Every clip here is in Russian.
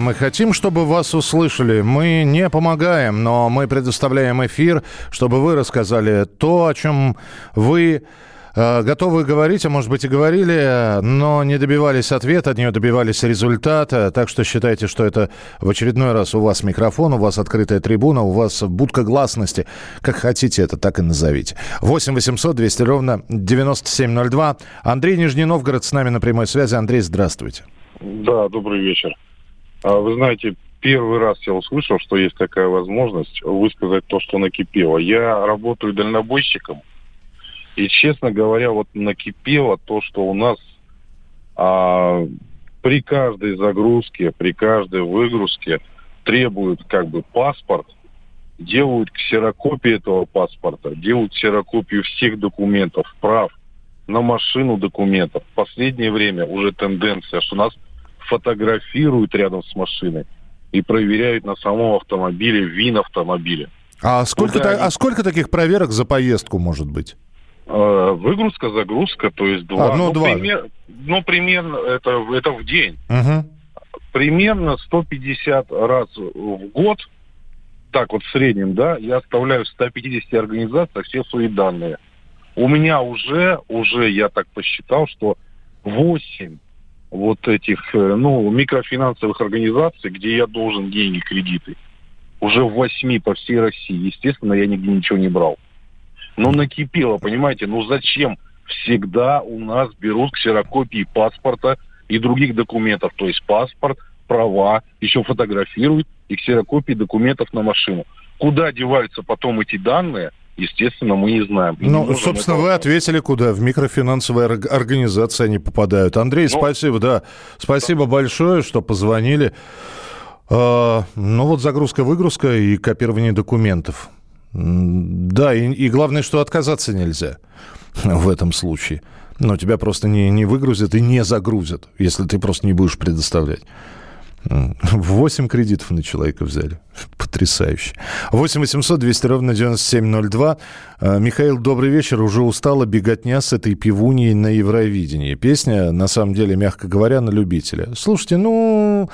Мы хотим, чтобы вас услышали. Мы не помогаем, но мы предоставляем эфир, чтобы вы рассказали то, о чем вы э, готовы говорить, а может быть и говорили, но не добивались ответа, не добивались результата. Так что считайте, что это в очередной раз у вас микрофон, у вас открытая трибуна, у вас будка гласности. Как хотите это, так и назовите. 8 800 200 ровно 9702. Андрей Нижний Новгород с нами на прямой связи. Андрей, здравствуйте. Да, добрый вечер. А, Вы знаете, первый раз я услышал, что есть такая возможность высказать то, что накипело. Я работаю дальнобойщиком, и, честно говоря, вот накипело то, что у нас а, при каждой загрузке, при каждой выгрузке требуют как бы паспорт, делают ксерокопии этого паспорта, делают ксерокопию всех документов, прав, на машину документов. В последнее время уже тенденция, что нас фотографируют рядом с машиной и проверяют на самом автомобиле, вин автомобиля. А сколько, да, та- а сколько таких проверок за поездку может быть? Э, Выгрузка, загрузка, то есть два. А, ну, два. пример- ну, примерно это, это в день. Мгм. Примерно 150 раз в год, так вот в среднем, да, я оставляю в 150 организациях все свои данные. У меня уже, уже я так посчитал, что 8 вот этих, э, ну, микрофинансовых организаций, где я должен деньги, кредиты. Уже в 8 по всей России. Естественно, я нигде ничего не брал. Но накипело, понимаете, ну зачем всегда у нас берут ксерокопии паспорта и других документов, то есть паспорт, права, еще фотографируют и ксерокопии документов на машину. Куда деваются потом эти данные, естественно, мы не знаем. И не Ну, можем собственно, этого вы ответили, куда в микрофинансовые орг- организации они попадают. Андрей, Ну, спасибо, да. Спасибо большое, что позвонили. А, ну вот загрузка-выгрузка и копирование документов. Да, и, и главное, что отказаться нельзя в этом случае. Но тебя просто не, не выгрузят и не загрузят, если ты просто не будешь предоставлять. М, Восемь кредитов на человека взяли. Потрясающе. 8 800 200 ровно 9702. Э, Михаил, добрый вечер. Уже устала беготня с этой пивуньей на Евровидении. Песня, на самом деле, мягко говоря, на любителя. Слушайте, ну,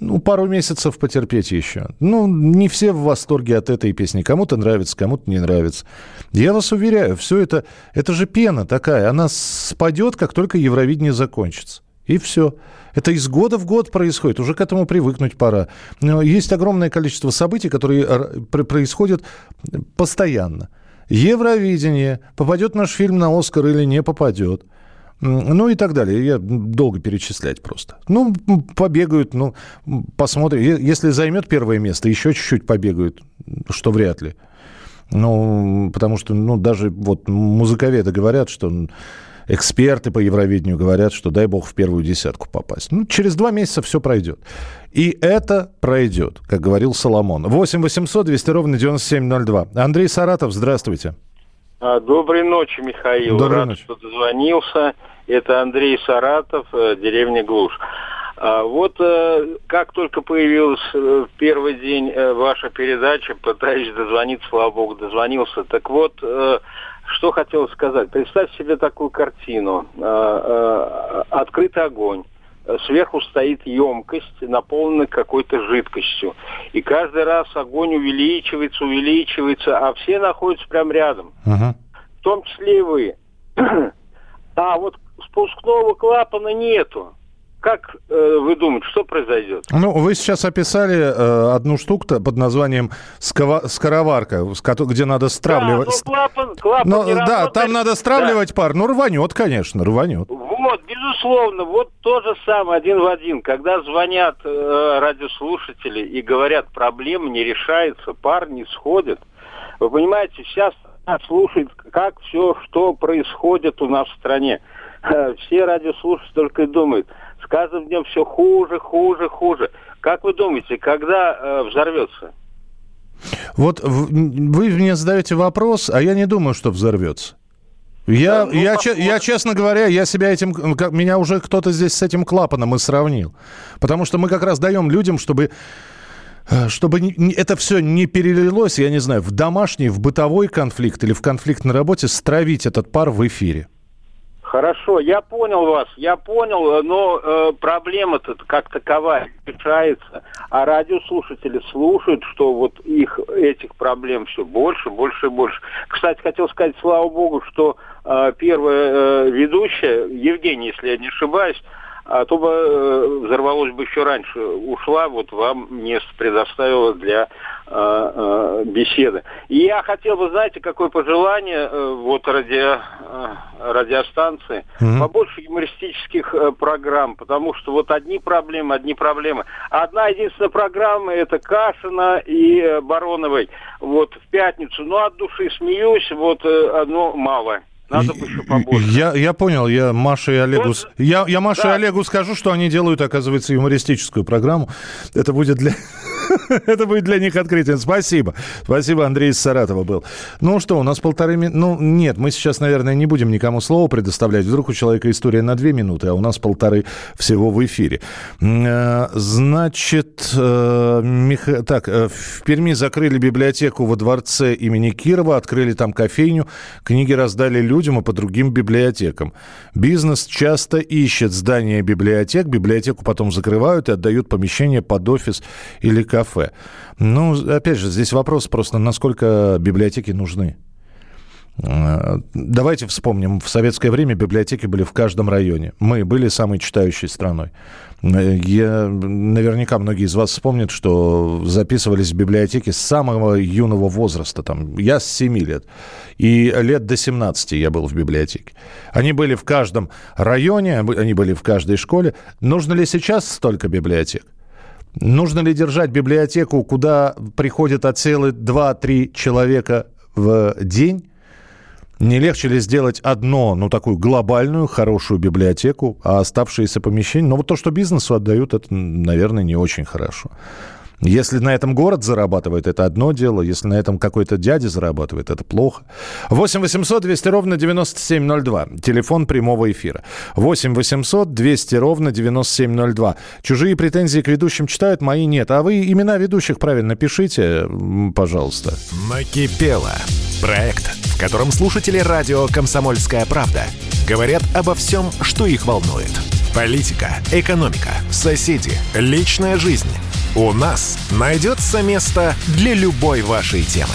ну, пару месяцев потерпеть еще. Ну, не все в восторге от этой песни. Кому-то нравится, кому-то не нравится. Я вас уверяю, все это, это же пена такая. Она спадет, как только Евровидение закончится. И все. Это из года в год происходит. Уже к этому привыкнуть пора. Есть огромное количество событий, которые происходят постоянно. Евровидение. Попадет наш фильм на Оскар или не попадет. Ну и так далее. Я долго перечислять просто. Ну, побегают, ну, посмотрим. Если займет первое место, еще чуть-чуть побегают, что вряд ли. Ну, потому что, ну, даже вот музыковеды говорят, что эксперты по Евровидению говорят, что дай бог в первую десятку попасть. Ну, через два месяца все пройдет. И это пройдет, как говорил Соломон. 8 800 200 ровно 9702. Андрей Саратов, здравствуйте. А, Доброй ночи, Михаил. Доброй Рад, ночи. что дозвонился. Это Андрей Саратов, э, деревня Глуш. А, Вот э, как только появилась э, в первый день э, ваша передача, пытаюсь дозвониться, слава богу, дозвонился. Так вот, что хотел сказать. Представь себе такую картину. Открытый огонь. Сверху стоит емкость, наполненная какой-то жидкостью. И каждый раз огонь увеличивается, увеличивается, а все находятся прямо рядом Мгм. в том числе и вы. А вот спускного клапана нету. Как э, вы думаете, что произойдет? Ну, вы сейчас описали э, одну штуку под названием скова- скороварка, где надо стравливать. Да, ну, клапан, клапан Ну, не да, работает. там надо стравливать пар. Ну, рванет, конечно, рванет. Вот, безусловно, вот то же самое, один в один. Когда звонят э, радиослушатели и говорят, проблема не решается, пар не сходит. Вы понимаете, сейчас нас слушают, как все, что происходит у нас в стране. Все радиослушатели только и думают, с каждым днем все хуже, хуже, хуже. Как вы думаете, когда э, взорвется? Вот вы мне задаете вопрос, а я не думаю, что взорвется. Я, да, ну, я, я, честно говоря, я себя этим, меня уже кто-то здесь с этим клапаном и сравнил. Потому что мы как раз даем людям, чтобы э, чтобы это все не перелилось, я не знаю, в домашний, в бытовой конфликт или в конфликт на работе, стравить этот пар в эфире. Хорошо, я понял вас, я понял, но э, проблема-то как таковая решается, а радиослушатели слушают, что вот их этих проблем все больше, больше и больше. Кстати, хотел сказать, слава богу, что э, первая э, ведущая, Евгения, если я не ошибаюсь, а то бы э, взорвалось бы еще раньше. Ушла, вот вам место предоставила для э, э, беседы. И я хотел бы, знаете, какое пожелание э, вот радио, э, радиостанции, mm-hmm. побольше юмористических э, программ, потому что вот одни проблемы, одни проблемы. Одна единственная программа это Кашина и э, Бароновой. Вот в пятницу, ну от души смеюсь, вот э, но мало. Надо бы еще побольше. Я, я понял, я Маше и Олегу... Вот, я, я Маше да. и Олегу скажу, что они делают, оказывается, юмористическую программу. Это будет для... Это будет для них открытием. Спасибо. Спасибо, Андрей из Саратова был. Ну что, у нас полторы минуты. Ну, нет, мы сейчас, наверное, не будем никому слово предоставлять. Вдруг у человека история на две минуты, а у нас полторы всего в эфире. Э, значит, э, Мих... так, э, в Перми закрыли библиотеку во дворце имени Кирова, открыли там кофейню, книги раздали людям и по другим библиотекам. Бизнес часто ищет здание библиотек, библиотеку потом закрывают и отдают помещение под офис или кафе. Ну, опять же, здесь вопрос просто, насколько библиотеки нужны. Э, давайте вспомним, в советское время библиотеки были в каждом районе. Мы были самой читающей страной. Я, наверняка многие из вас вспомнят, что записывались в библиотеке с самого юного возраста. Там, я с 7 лет. И лет до 17 я был в библиотеке. Они были в каждом районе, они были в каждой школе. Нужно ли сейчас столько библиотек? Нужно ли держать библиотеку, куда приходят от силы 2-3 человека в день? Не легче ли сделать одно, ну, такую глобальную, хорошую библиотеку, а оставшиеся помещения? Ну, вот то, что бизнесу отдают, это, наверное, не очень хорошо. Если на этом город зарабатывает, это одно дело. Если на этом какой-то дядя зарабатывает, это плохо. 8 800 200 ровно 9702. Телефон прямого эфира. 8 800 200 ровно 9702. Чужие претензии к ведущим читают, мои нет. А вы имена ведущих правильно пишите, пожалуйста. Накипело. Проект, в котором слушатели радио «Комсомольская правда» говорят обо всем, что их волнует. Политика, экономика, соседи, личная жизнь – у нас найдется место для любой вашей темы.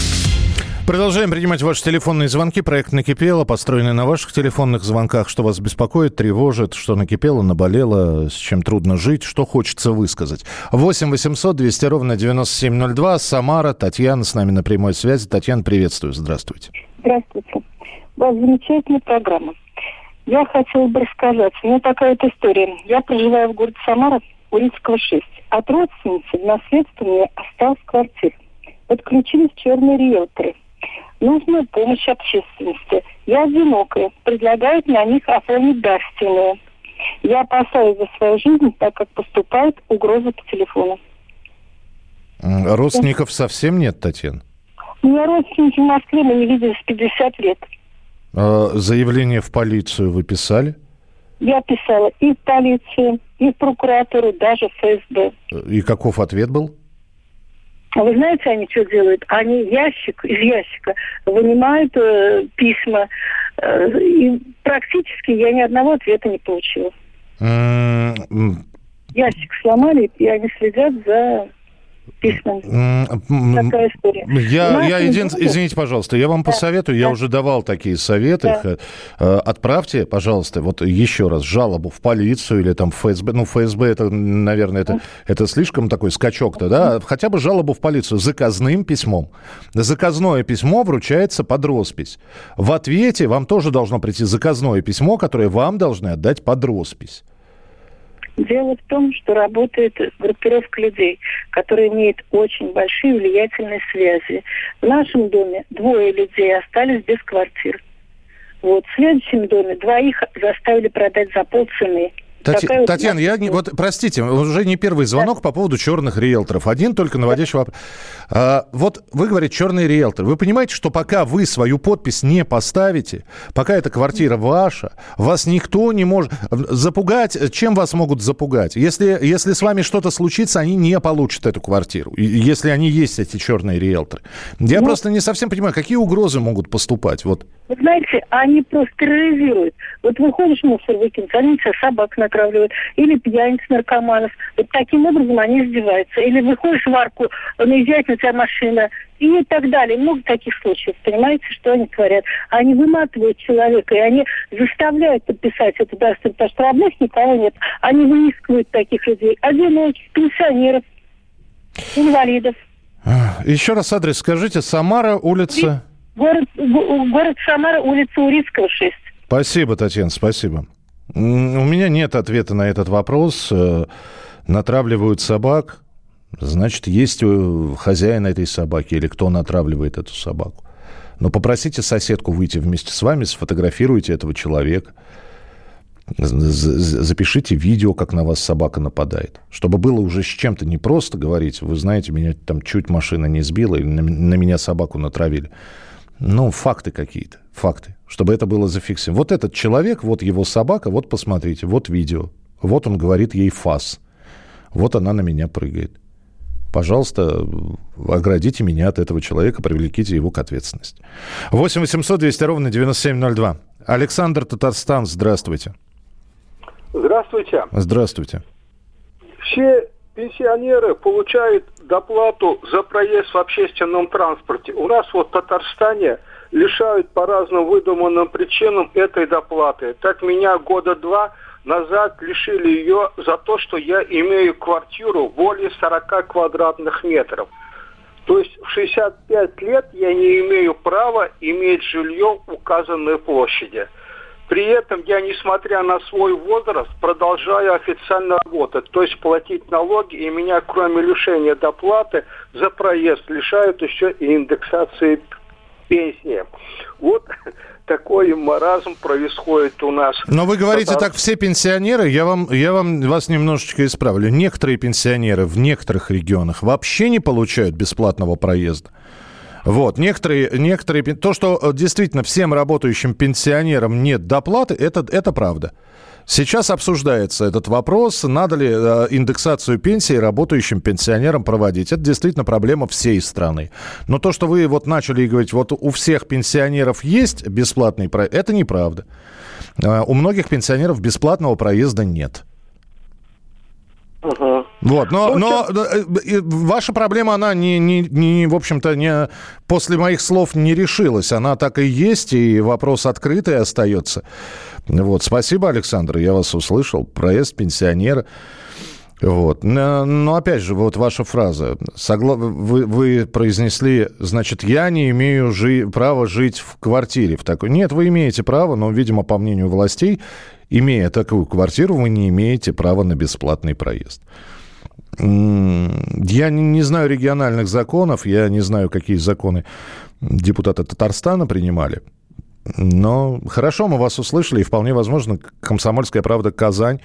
Продолжаем принимать ваши телефонные звонки. Проект «Накипело», построенный на ваших телефонных звонках. Что вас беспокоит, тревожит, что накипело, наболело, с чем трудно жить, что хочется высказать. 8 800 200 ровно 9702. Самара, Татьяна с нами на прямой связи. Татьяна, приветствую. Здравствуйте. Здравствуйте. У вас замечательная программа. Я хотела бы рассказать. У меня такая вот история. Я проживаю в городе Самара, Урицкого 6. От родственницы в наследство мне осталась квартира. Подключились черные риэлторы – нужна помощь общественности. Я одинокая, предлагают на них оформить дарственную. Я опасаюсь за свою жизнь, так как поступает угроза по телефону. Родственников совсем нет, Татьяна? У меня родственники в Москве, мы не виделись 50 лет. А, заявление в полицию вы писали? Я писала и в полицию, и в прокуратуру, даже в ФСБ. И каков ответ был? А вы знаете, они что делают? Они ящик из ящика вынимают э, письма. Э, и практически я ни одного ответа не получила. Ящик сломали, и они следят за письмами. Такая история. Я, я един... Извините, пожалуйста, я вам да. посоветую, я уже давал такие советы. Да. Э, отправьте, пожалуйста, вот еще раз жалобу в полицию или там в ФСБ. Ну, ФСБ это, наверное, это, это слишком такой скачок-то, да? Хотя бы жалобу в полицию заказным письмом. Заказное письмо вручается под роспись. В ответе вам тоже должно прийти заказное письмо, которое вам должны отдать под роспись. Дело в том, что работает группировка людей, которые имеют очень большие влиятельные связи. В нашем доме двое людей остались без квартир. Вот в следующем доме двоих заставили продать за полцены. Тати... Такая Татьяна, я не, вот простите, уже не первый звонок да. по поводу черных риэлторов. Один только наводящий вопрос. А, вот вы говорите черный риэлтор. Вы понимаете, что пока вы свою подпись не поставите, пока эта квартира ваша, вас никто не может запугать. Чем вас могут запугать? Если, если с вами что-то случится, они не получат эту квартиру. Если они есть, эти черные риэлторы. Я ну, просто не совсем понимаю, какие угрозы могут поступать. Вот. Вы знаете, они просто терроризируют. Вот выходишь мусор выкинуть, они тебя собак натравливают, или пьяниц, наркоманов. Вот таким образом они издеваются. Или выходишь в арку, наезжает на тебя машина, и так далее. Много таких случаев. Понимаете, что они творят? Они выматывают человека, и они заставляют подписать это дарство, потому что родных никого нет. Они выискивают таких людей. Одиноких, пенсионеров, инвалидов. Еще раз адрес скажите. Самара, улица... Город, город Самара, улица Урицкого, 6. Спасибо, Татьяна, спасибо. У меня нет ответа на этот вопрос. Э, натравливают собак, значит, есть хозяин этой собаки или кто натравливает эту собаку. Но попросите соседку выйти вместе с вами, сфотографируйте этого человека. Запишите видео, как на вас собака нападает. Чтобы было уже с чем-то не просто говорить, вы знаете, меня там чуть машина не сбила или на меня собаку натравили ну, факты какие-то, факты, чтобы это было зафиксировано. Вот этот человек, вот его собака, вот посмотрите, вот видео. Вот он говорит ей фас. Вот она на меня прыгает. Пожалуйста, оградите меня от этого человека, привлеките его к ответственности. 8 800 200 ровно 9702. Александр Татарстан, здравствуйте. Здравствуйте. Здравствуйте. Все пенсионеры получают доплату за проезд в общественном транспорте. У нас вот в Татарстане лишают по разным выдуманным причинам этой доплаты. Так меня года два назад лишили ее за то, что я имею квартиру более 40 квадратных метров. То есть в 65 лет я не имею права иметь жилье указанной площади. При этом я, несмотря на свой возраст, продолжаю официально работать, то есть платить налоги, и меня, кроме лишения доплаты за проезд, лишают еще и индексации пенсии. Вот такой маразм происходит у нас. Но вы говорите так, все пенсионеры, я вам, я вам вас немножечко исправлю. Некоторые пенсионеры в некоторых регионах вообще не получают бесплатного проезда. Вот, некоторые, некоторые, то, что э, действительно всем работающим пенсионерам нет доплаты, это, это правда. Сейчас обсуждается этот вопрос, надо ли э, индексацию пенсии работающим пенсионерам проводить. Это действительно проблема всей страны. Но то, что вы вот начали говорить, вот у всех пенсионеров есть бесплатный проезд, это неправда. Э, у многих пенсионеров бесплатного проезда нет. Угу. Вот, но, ну, но сейчас... ваша проблема, она не, не, не, в общем-то, не после моих слов не решилась. Она так и есть, и вопрос открытый остается. Вот, спасибо, Александр, я вас услышал. Проезд пенсионера. Вот. Но опять же, вот ваша фраза. Согла... Вы, вы произнесли, значит, я не имею жи... права жить в квартире. В такой... Нет, вы имеете право, но, видимо, по мнению властей, имея такую квартиру, вы не имеете права на бесплатный проезд. Я не знаю региональных законов, я не знаю, какие законы депутаты Татарстана принимали. Но хорошо, мы вас услышали, и вполне возможно, «Комсомольская правда» Казань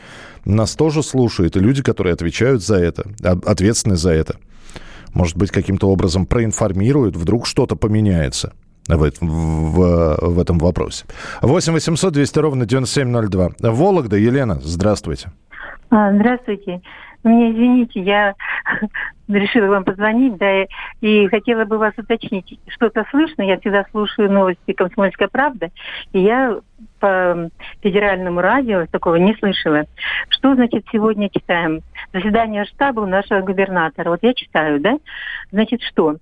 нас тоже слушает, и люди, которые отвечают за это, ответственны за это, может быть, каким-то образом проинформируют, вдруг что-то поменяется в, в, в этом вопросе. 8 800 200 ровно 9702. Вологда, Елена, здравствуйте. А, здравствуйте. Мне извините, я решила вам позвонить, да, и хотела бы вас уточнить. Что-то слышно? Я всегда слушаю новости «Комсомольская правда», и я по федеральному радио такого не слышала. Что, значит, сегодня читаем? Заседание штаба у нашего губернатора. Вот я читаю, да? Значит, что?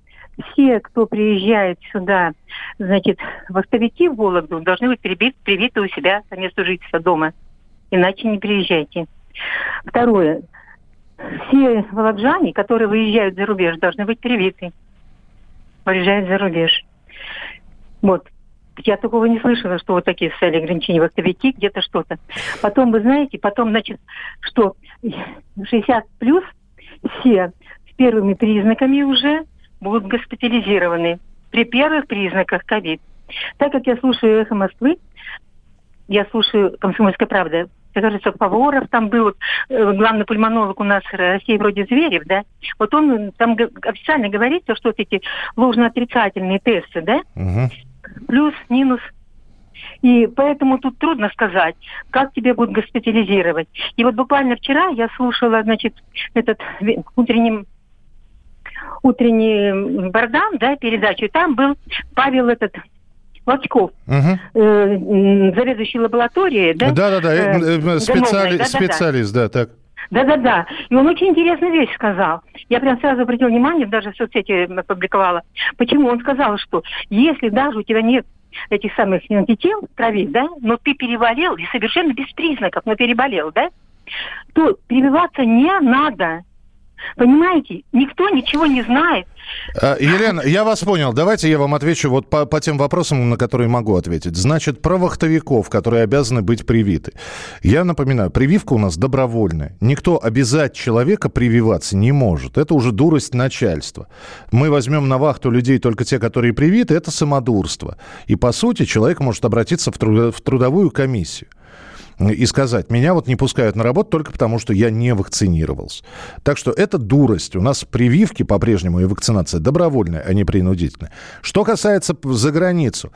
все, кто приезжает сюда, значит, вахтовики в Вологду, должны быть привиты, привиты у себя по месту жительства дома. Иначе не приезжайте. Второе. Все волокжане, которые выезжают за рубеж, должны быть привиты. Выезжают за рубеж. Вот. Я такого не слышала, что вот такие социальные ограничения, вахтовики, где-то что-то. Потом, вы знаете, потом, значит, что 60 плюс все с первыми признаками уже будут госпитализированы при первых признаках ковид. Так как я слушаю «Эхо Москвы», я слушаю «Комсомольская правда», кажется, Поворов там был, э, главный пульмонолог у нас России вроде Зверев, да, вот он там официально говорит, что вот эти ложно-отрицательные тесты, да, угу. плюс, минус, и поэтому тут трудно сказать, как тебя будут госпитализировать. И вот буквально вчера я слушала, значит, этот утренним утренний Бардан, да, передачу, и там был Павел этот Волчков, угу. э, заведующий лабораторией, да? Да-да-да, э, э, специали... да, специалист, да, так. Да-да-да. И он очень интересную вещь сказал. Я прям сразу обратила внимание, даже в соцсети опубликовала. Почему? Он сказал, что если даже у тебя нет этих самых антител в крови, да, но ты переболел, и совершенно без признаков, но переболел, да, то прививаться не надо. Понимаете? Никто ничего не знает. А, Елена, я вас понял. Давайте я вам отвечу вот по, по тем вопросам, на которые могу ответить. Значит, про вахтовиков, которые обязаны быть привиты. Я напоминаю, прививка у нас добровольная. Никто обязать человека прививаться не может. Это уже дурость начальства. Мы возьмем на вахту людей только те, которые привиты, это самодурство. И, по сути, человек может обратиться в, труд, в трудовую комиссию и сказать, меня вот не пускают на работу только потому, что я не вакцинировался. Так что это дурость. У нас прививки по-прежнему и вакцинация добровольная, а не принудительная. Что касается за границу.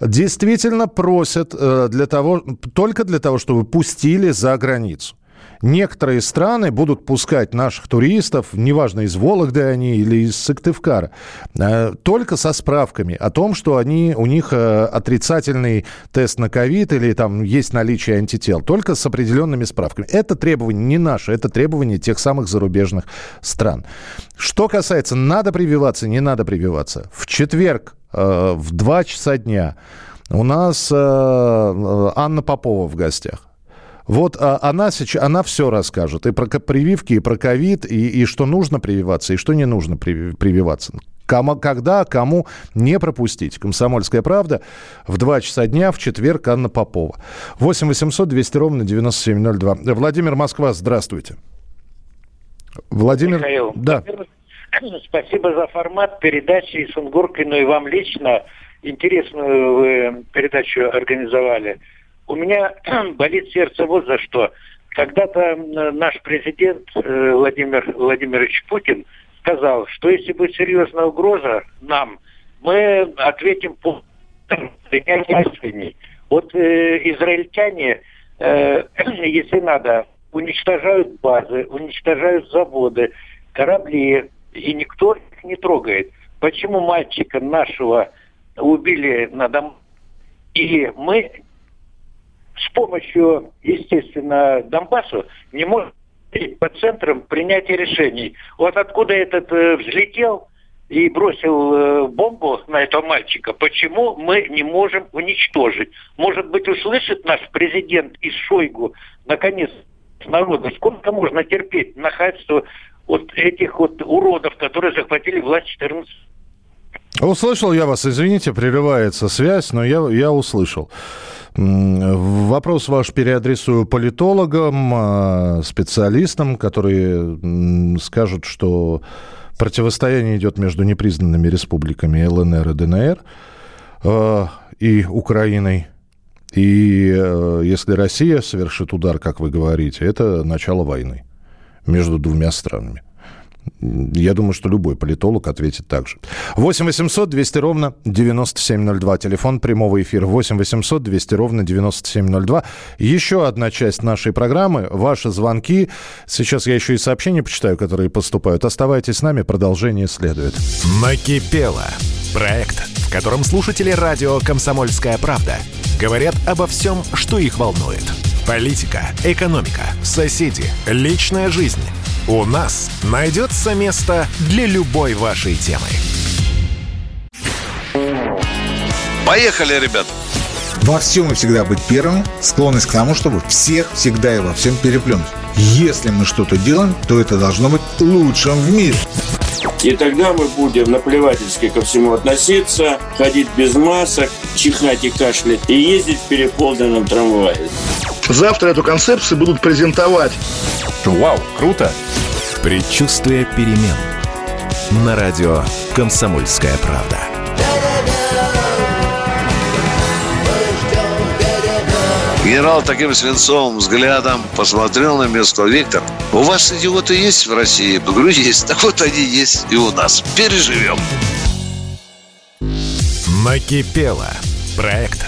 Действительно просят э, для того, только для того, чтобы пустили за границу. Некоторые страны будут пускать наших туристов, неважно, из Вологды они или из Сыктывкара, э, только со справками о том, что они, у них э, отрицательный тест на ковид или там есть наличие антител, только с определенными справками. Это требование не наше, это требование тех самых зарубежных стран. Что касается, надо прививаться, не надо прививаться. В четверг э, в 2 часа дня у нас Анна Попова в гостях. Вот а, она, сейчас, она все расскажет. И про прививки, и про ковид, и, и что нужно прививаться, и что не нужно прививаться. Кому, когда, кому не пропустить. «Комсомольская правда» в 2 часа дня в четверг Анна Попова. 8 800 200 ровно 9702. Владимир Москва, здравствуйте. Владимир... Михаил, да. спасибо за формат передачи и Сунгоркину, и вам лично. Интересную вы передачу организовали. У меня болит сердце вот за что. Когда-то наш президент э, Владимир Владимирович Путин сказал, что если будет серьезная угроза нам, мы ответим по принятию Вот э, израильтяне, э, если надо, уничтожают базы, уничтожают заводы, корабли, и никто их не трогает. Почему мальчика нашего убили на дом? И мы с помощью, естественно, Донбассу не может по центрам принятия решений. Вот откуда этот э, взлетел и бросил э, бомбу на этого мальчика, почему мы не можем уничтожить? Может быть, услышит наш президент из Шойгу, наконец, народа, сколько можно терпеть нахальство вот этих вот уродов, которые захватили власть 14 Услышал я вас, извините, прерывается связь, но я, я услышал. Вопрос ваш переадресую политологам, а, специалистам, которые скажут, что противостояние идет между непризнанными республиками ЛНР и ДНР а, и Украиной. И э, если Россия совершит удар, как вы говорите, это начало войны между двумя странами. Я думаю, что любой политолог ответит так же. 8 800 200 ровно 9702. Телефон прямого эфира 8 800 200 ровно 9702. Еще одна часть нашей программы. Ваши звонки. Сейчас я еще и сообщения почитаю, которые поступают. Оставайтесь с нами. Продолжение следует. Накипело. Проект, в котором слушатели радио «Комсомольская правда» говорят обо всем, что их волнует. Политика, экономика, соседи, личная жизнь – у нас найдется место для любой вашей темы. Поехали, ребят! Во всем и всегда быть первым, склонность к тому, чтобы всех всегда и во всем переплюнуть. Если мы что-то делаем, то это должно быть лучшим в мире. И тогда мы будем наплевательски ко всему относиться, ходить без масок, чихать и кашлять и ездить в переполненном трамвае. Завтра эту концепцию будут презентовать. Вау, круто! Предчувствие перемен. На радио «Комсомольская правда». Генерал таким свинцовым взглядом посмотрел на место. Виктор, у вас идиоты есть в России? Я говорю, есть. Так вот они есть и у нас. Переживем. Накипело. Проект,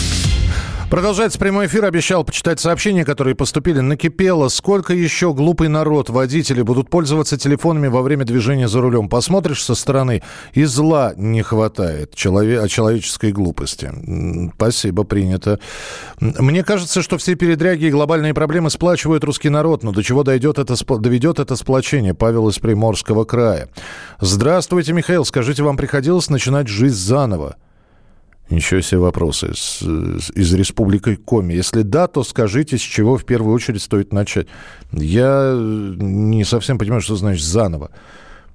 Продолжается прямой эфир. Обещал почитать сообщения, которые поступили. Накипело. Сколько еще глупый народ, водители будут пользоваться телефонами во время движения за рулем? Посмотришь со стороны, и зла не хватает челове- человеческой глупости. Спасибо, принято. Мне кажется, что все передряги и глобальные проблемы сплачивают русский народ. Но до чего дойдет это, доведет это сплочение? Павел из Приморского края. Здравствуйте, Михаил. Скажите, вам приходилось начинать жизнь заново? Ничего себе вопросы. С, из Республики Коми. Если да, то скажите, с чего в первую очередь стоит начать. Я не совсем понимаю, что значит заново.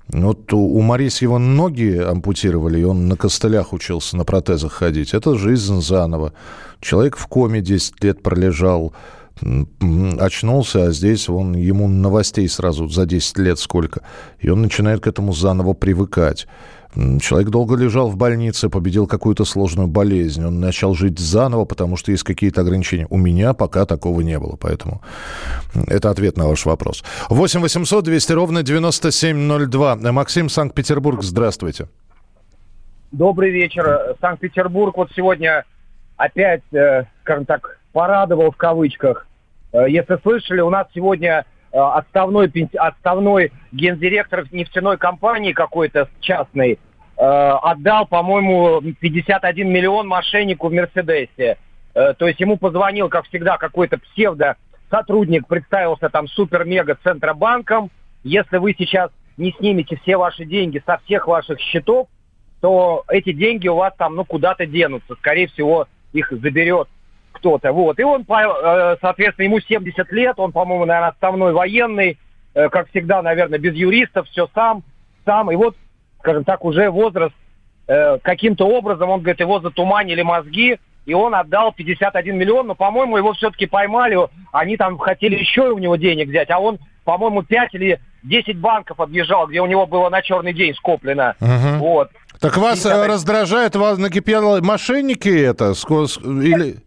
Вот у Марис его ноги ампутировали, и он на костылях учился, на протезах ходить. Это жизнь заново. Человек в коме 10 лет пролежал, очнулся, а здесь он, ему новостей сразу за 10 лет сколько. И он начинает к этому заново привыкать. Человек долго лежал в больнице, победил какую-то сложную болезнь. Он начал жить заново, потому что есть какие-то ограничения. У меня пока такого не было, поэтому это ответ на ваш вопрос. 8 800 200 ровно 9702. Максим, Санкт-Петербург, здравствуйте. Добрый вечер. Санкт-Петербург вот сегодня опять, э, скажем так, порадовал в кавычках. Э, если слышали, у нас сегодня э, отставной, отставной гендиректор нефтяной компании какой-то частной отдал, по-моему, 51 миллион мошеннику в Мерседесе. Э, то есть ему позвонил, как всегда, какой-то псевдо сотрудник, представился там супер-мега Центробанком. Если вы сейчас не снимете все ваши деньги со всех ваших счетов, то эти деньги у вас там, ну, куда-то денутся. Скорее всего, их заберет кто-то. Вот. И он, э, соответственно, ему 70 лет, он, по-моему, наверное, отставной военный, как всегда, наверное, без юристов, все сам, сам. И вот скажем так, уже возраст, э, каким-то образом, он говорит, его затуманили мозги, и он отдал 51 миллион, но, по-моему, его все-таки поймали, они там хотели еще у него денег взять, а он, по-моему, 5 или 10 банков объезжал, где у него было на черный день скоплено. Угу. Вот. Так вас и, э, раздражает, вас накипело мошенники это? Или...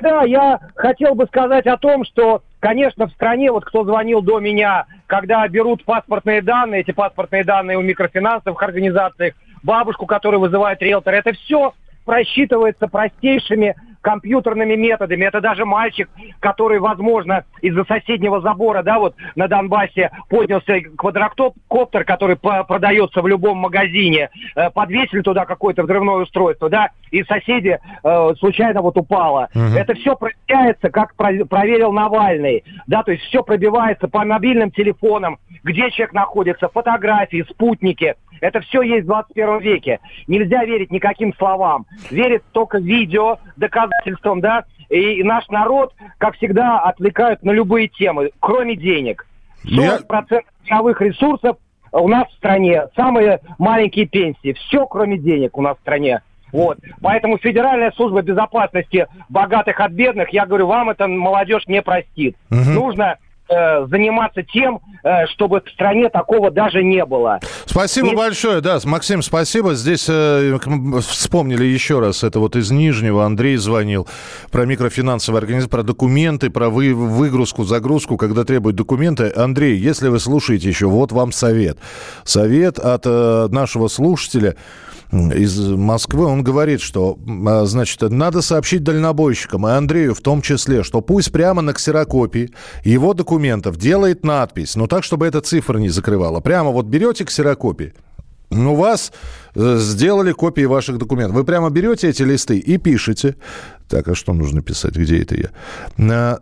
Да, я хотел бы сказать о том, что, конечно, в стране, вот кто звонил до меня, когда берут паспортные данные, эти паспортные данные у микрофинансовых организаций, бабушку, которая вызывает риэлтор, это все просчитывается простейшими компьютерными методами. Это даже мальчик, который, возможно, из-за соседнего забора, да, вот на Донбассе поднялся квадрокоптер, который продается в любом магазине, э, подвесили туда какое-то взрывное устройство, да, и соседи э, случайно вот упало. Угу. Это все проверяется, как проверил Навальный, да, то есть все пробивается по мобильным телефонам, где человек находится, фотографии, спутники. Это все есть в 21 веке. Нельзя верить никаким словам. Верит только видео, доказательствам, да. И, наш народ, как всегда, отвлекают на любые темы, кроме денег. 40% Я... мировых ресурсов у нас в стране, самые маленькие пенсии. Все, кроме денег у нас в стране. Вот. Поэтому Федеральная служба безопасности богатых от бедных, я говорю, вам это молодежь не простит. Угу. Нужно Э, заниматься тем, э, чтобы в стране такого даже не было. Спасибо и... большое, да, Максим, спасибо. Здесь э, вспомнили еще раз, это вот из Нижнего Андрей звонил про микрофинансовые организации, про документы, про вы, выгрузку, загрузку, когда требуют документы. Андрей, если вы слушаете еще, вот вам совет. Совет от э, нашего слушателя из Москвы, он говорит, что, а, значит, надо сообщить дальнобойщикам, и Андрею в том числе, что пусть прямо на ксерокопии его документов делает надпись, но так, чтобы эта цифра не закрывала. Прямо вот берете ксерокопии, у вас э, сделали копии ваших документов. Вы прямо берете эти листы и пишете. Так, а что нужно писать? Где это я?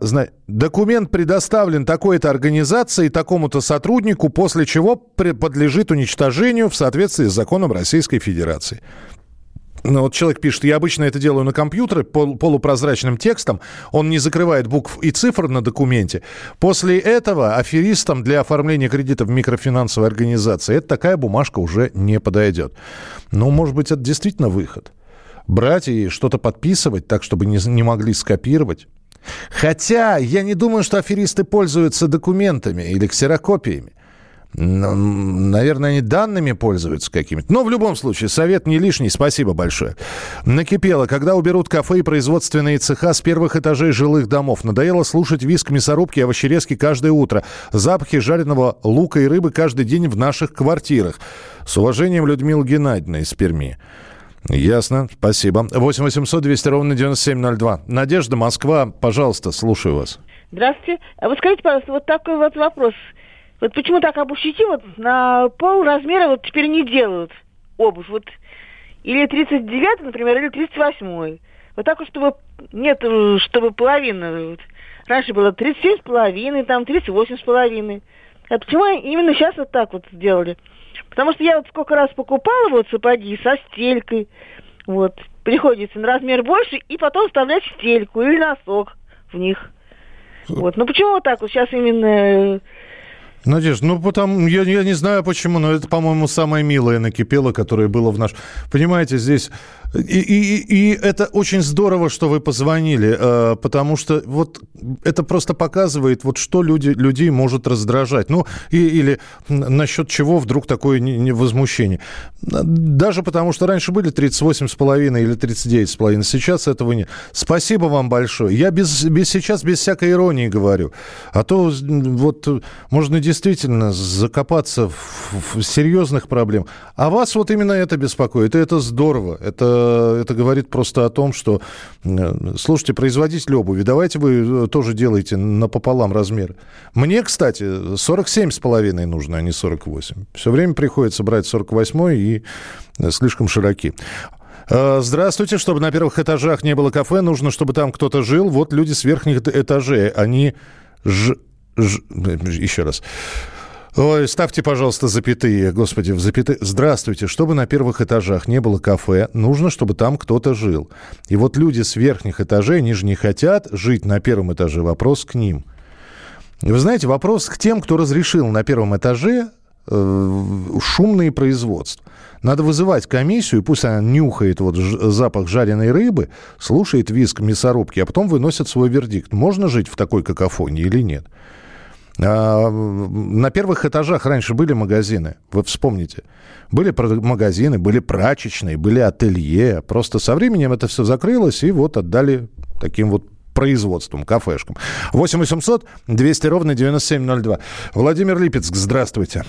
Документ предоставлен такой-то организации, такому-то сотруднику, после чего подлежит уничтожению в соответствии с законом Российской Федерации. Ну, вот человек пишет, я обычно это делаю на компьютере пол, полупрозрачным текстом, он не закрывает букв и цифр на документе. После этого аферистам для оформления кредита в микрофинансовой организации это такая бумажка уже не подойдет. Ну, может быть, это действительно выход. Брать и что-то подписывать так, чтобы не, не могли скопировать. Хотя я не думаю, что аферисты пользуются документами или ксерокопиями. Наверное, они данными пользуются какими-то. Но в любом случае, совет не лишний. Спасибо большое. Накипело. Когда уберут кафе и производственные цеха с первых этажей жилых домов? Надоело слушать виск мясорубки и овощерезки каждое утро. Запахи жареного лука и рыбы каждый день в наших квартирах. С уважением, Людмила Геннадьевна из Перми. Ясно, спасибо. 8 800 200 ровно 9702. Надежда, Москва, пожалуйста, слушаю вас. Здравствуйте. А вы скажите, пожалуйста, вот такой вот вопрос. Вот почему так обувщики вот на пол размера вот теперь не делают обувь? Вот или 39 например, или 38 Вот так вот, чтобы нет, чтобы половина. Вот. Раньше было 37 с половиной, там 38 с половиной. А почему именно сейчас вот так вот сделали? Потому что я вот сколько раз покупала вот сапоги со стелькой, вот, приходится на размер больше, и потом вставлять стельку или носок в них. Вот. Ну почему вот так вот? Сейчас именно Надежда, ну потому я, я не знаю почему, но это, по-моему, самое милое накипело, которое было в наш. Понимаете, здесь и, и, и это очень здорово, что вы позвонили, э, потому что вот это просто показывает, вот что люди, людей может раздражать. Ну, и, или насчет чего вдруг такое возмущение. Даже потому, что раньше были 38,5 или 39,5, сейчас этого нет. Спасибо вам большое. Я без, без, сейчас без всякой иронии говорю. А то вот можно действительно закопаться в, в серьезных проблем. А вас вот именно это беспокоит, и это здорово. Это это говорит просто о том, что, э, слушайте, производитель обуви, давайте вы э, тоже делаете напополам размер. Мне, кстати, 47,5 нужно, а не 48. Все время приходится брать 48 и э, слишком широки. Здравствуйте. Чтобы на первых этажах не было кафе, нужно, чтобы там кто-то жил. Вот люди с верхних этажей. Они... Ж... Ж... Еще раз. Ой, ставьте, пожалуйста, запятые. Господи, в запятые. Здравствуйте. Чтобы на первых этажах не было кафе, нужно, чтобы там кто-то жил. И вот люди с верхних этажей, они же не хотят жить на первом этаже. Вопрос к ним. Вы знаете, вопрос к тем, кто разрешил на первом этаже э, шумные производства. Надо вызывать комиссию, пусть она нюхает вот запах жареной рыбы, слушает виск мясорубки, а потом выносит свой вердикт. Можно жить в такой какофонии или нет? А, на первых этажах раньше были магазины, вы вспомните. Были магазины, были прачечные, были ателье. Просто со временем это все закрылось, и вот отдали таким вот производством, кафешкам. 8 800 200 ровно 9702. Владимир Липецк, здравствуйте.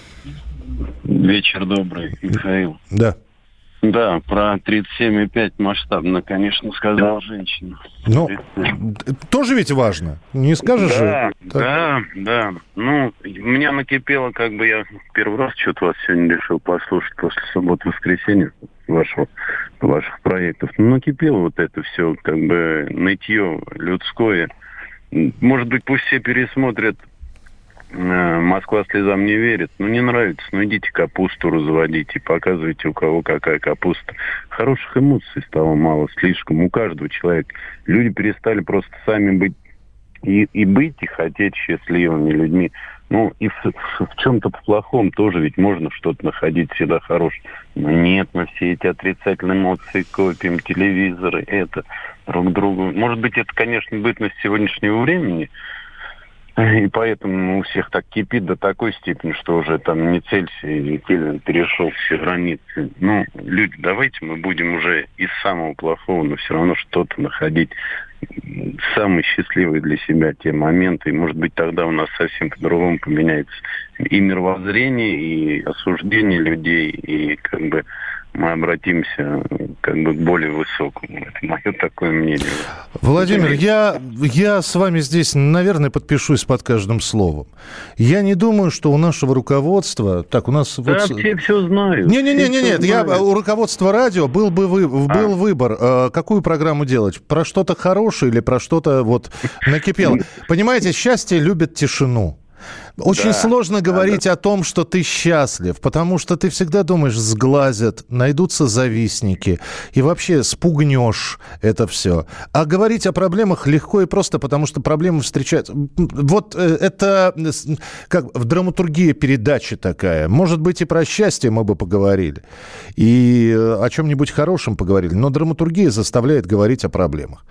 Вечер добрый, Михаил. Да. Да, про 37,5 масштабно, конечно, сказала да. женщина. Ну, тоже ведь важно, не скажешь да, же? Да, да. Ну, меня накипело, как бы я первый раз что-то вас сегодня решил послушать после субботы-воскресенья вашего, ваших проектов. Ну, накипело вот это все, как бы нытье людское. Может быть, пусть все пересмотрят Москва слезам не верит. Ну, не нравится. Ну, идите капусту разводите, показывайте, у кого какая капуста. Хороших эмоций стало мало, слишком. У каждого человека. Люди перестали просто сами быть и, и быть, и хотеть счастливыми людьми. Ну, и в, в, в чем-то плохом тоже ведь можно что-то находить всегда хорошее. Но нет, мы все эти отрицательные эмоции копим, телевизоры, это друг другу. Может быть, это, конечно, бытность сегодняшнего времени – И поэтому у всех так кипит до такой степени, что уже там не Цельсий, не Кельвин перешел все границы. Ну, люди, давайте мы будем уже из самого плохого, но все равно что-то находить самые счастливые для себя те моменты. И, может быть, тогда у нас совсем по-другому поменяется и мировоззрение, и осуждение людей, и как бы мы обратимся как бы к более высокому. Это мое такое мнение. Владимир, я, я с вами здесь, наверное, подпишусь под каждым словом. Я не думаю, что у нашего руководства... Так, у нас... Да, вот... все все знают. Не-не-не, нет, я, у руководства радио был бы вы, был а. выбор, э, какую программу делать, про что-то хорошее или про что-то вот накипело. Понимаете, счастье любит тишину. Очень да, сложно говорить да. о том, что ты счастлив, потому что ты всегда думаешь, сглазят, найдутся завистники, и вообще спугнешь это все. А говорить о проблемах легко и просто, потому что проблемы встречаются. Вот э, это как в драматургии передачи такая. Может быть, и про счастье мы бы поговорили, и о чем-нибудь хорошем поговорили, но драматургия заставляет говорить о проблемах.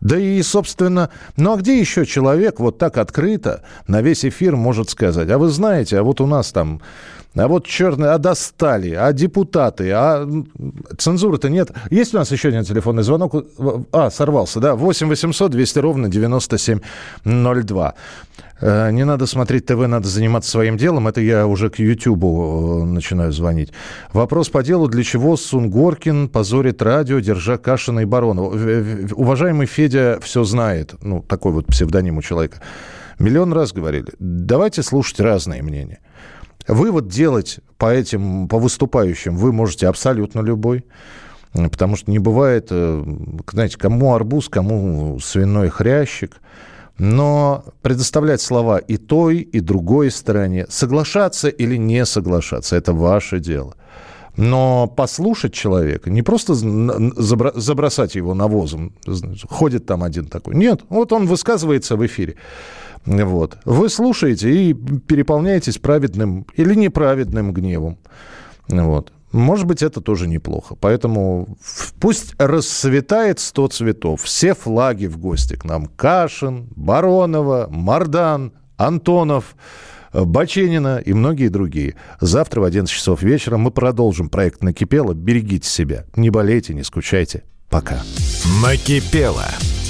Да и, собственно, ну а где еще человек вот так открыто на весь эфир может сказать, а вы знаете, а вот у нас там, а вот черные, а достали, а депутаты, а цензуры-то нет. Есть у нас еще один телефонный звонок? А, сорвался, да, 8 800 200 ровно 9702. Э, не надо смотреть ТВ, надо заниматься своим делом. Это я уже к Ютубу э, начинаю звонить. Вопрос по делу, для чего Сунгоркин позорит радио, держа Кашина и Баронова? Уважаемый Федя все знает. Ну, такой вот псевдоним у человека. Миллион раз говорили, давайте слушать разные мнения. Вывод делать по этим, по выступающим вы можете абсолютно любой. Потому что не бывает, э, знаете, кому арбуз, кому свиной хрящик. Но предоставлять слова и той, и другой стороне, соглашаться или не соглашаться, это ваше дело. Но послушать человека, не просто забросать его навозом, ходит там один такой. Нет, вот он высказывается в эфире. Вот. Вы слушаете и переполняетесь праведным или неправедным гневом. Вот. Может быть, это тоже неплохо. Поэтому пусть расцветает сто цветов. Все флаги в гости к нам. Кашин, Баронова, Мардан, Антонов, Баченина и многие другие. Завтра в 11 часов вечера мы продолжим проект «Накипело». Берегите себя. Не болейте, не скучайте. Пока. «Накипело»